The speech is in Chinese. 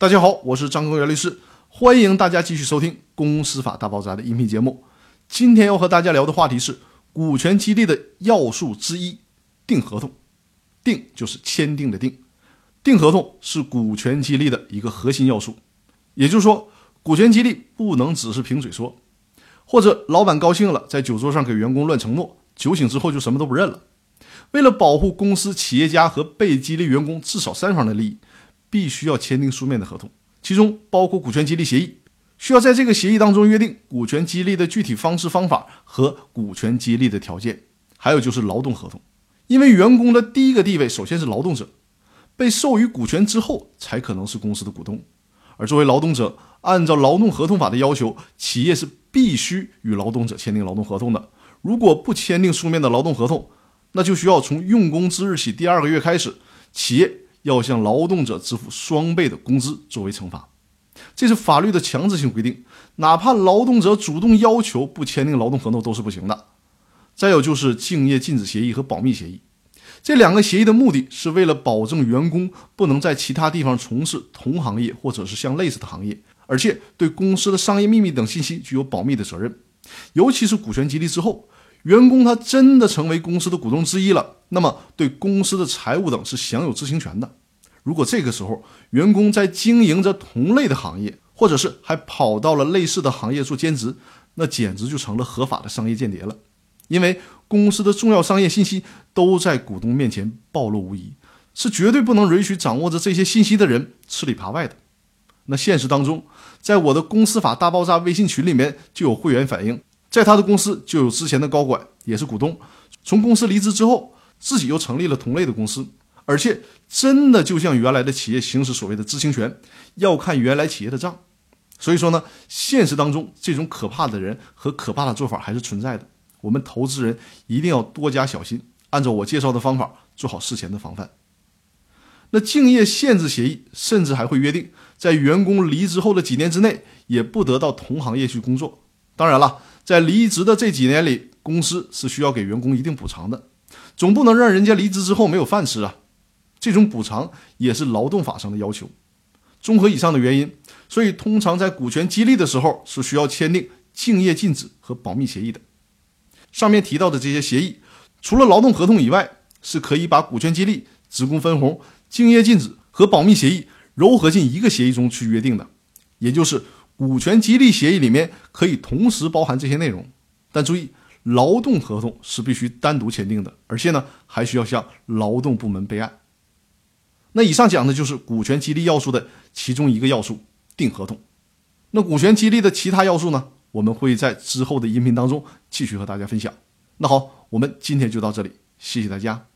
大家好，我是张根元律师，欢迎大家继续收听《公司法大爆炸》的音频节目。今天要和大家聊的话题是股权激励的要素之一——定合同。定就是签订的定，定合同是股权激励的一个核心要素。也就是说，股权激励不能只是凭嘴说，或者老板高兴了，在酒桌上给员工乱承诺，酒醒之后就什么都不认了。为了保护公司、企业家和被激励员工至少三方的利益。必须要签订书面的合同，其中包括股权激励协议，需要在这个协议当中约定股权激励的具体方式方法和股权激励的条件。还有就是劳动合同，因为员工的第一个地位首先是劳动者，被授予股权之后才可能是公司的股东。而作为劳动者，按照劳动合同法的要求，企业是必须与劳动者签订劳动合同的。如果不签订书面的劳动合同，那就需要从用工之日起第二个月开始，企业。要向劳动者支付双倍的工资作为惩罚，这是法律的强制性规定，哪怕劳动者主动要求不签订劳动合同都是不行的。再有就是竞业禁止协议和保密协议，这两个协议的目的是为了保证员工不能在其他地方从事同行业或者是相类似的行业，而且对公司的商业秘密等信息具有保密的责任，尤其是股权激励之后。员工他真的成为公司的股东之一了，那么对公司的财务等是享有知情权的。如果这个时候员工在经营着同类的行业，或者是还跑到了类似的行业做兼职，那简直就成了合法的商业间谍了。因为公司的重要商业信息都在股东面前暴露无遗，是绝对不能允许掌握着这些信息的人吃里扒外的。那现实当中，在我的公司法大爆炸微信群里面就有会员反映。在他的公司就有之前的高管，也是股东，从公司离职之后，自己又成立了同类的公司，而且真的就像原来的企业行使所谓的知情权，要看原来企业的账。所以说呢，现实当中这种可怕的人和可怕的做法还是存在的。我们投资人一定要多加小心，按照我介绍的方法做好事前的防范。那竞业限制协议甚至还会约定，在员工离职后的几年之内，也不得到同行业去工作。当然了。在离职的这几年里，公司是需要给员工一定补偿的，总不能让人家离职之后没有饭吃啊。这种补偿也是劳动法上的要求。综合以上的原因，所以通常在股权激励的时候是需要签订竞业禁止和保密协议的。上面提到的这些协议，除了劳动合同以外，是可以把股权激励、职工分红、竞业禁止和保密协议糅合进一个协议中去约定的，也就是。股权激励协议里面可以同时包含这些内容，但注意，劳动合同是必须单独签订的，而且呢还需要向劳动部门备案。那以上讲的就是股权激励要素的其中一个要素——订合同。那股权激励的其他要素呢？我们会在之后的音频当中继续和大家分享。那好，我们今天就到这里，谢谢大家。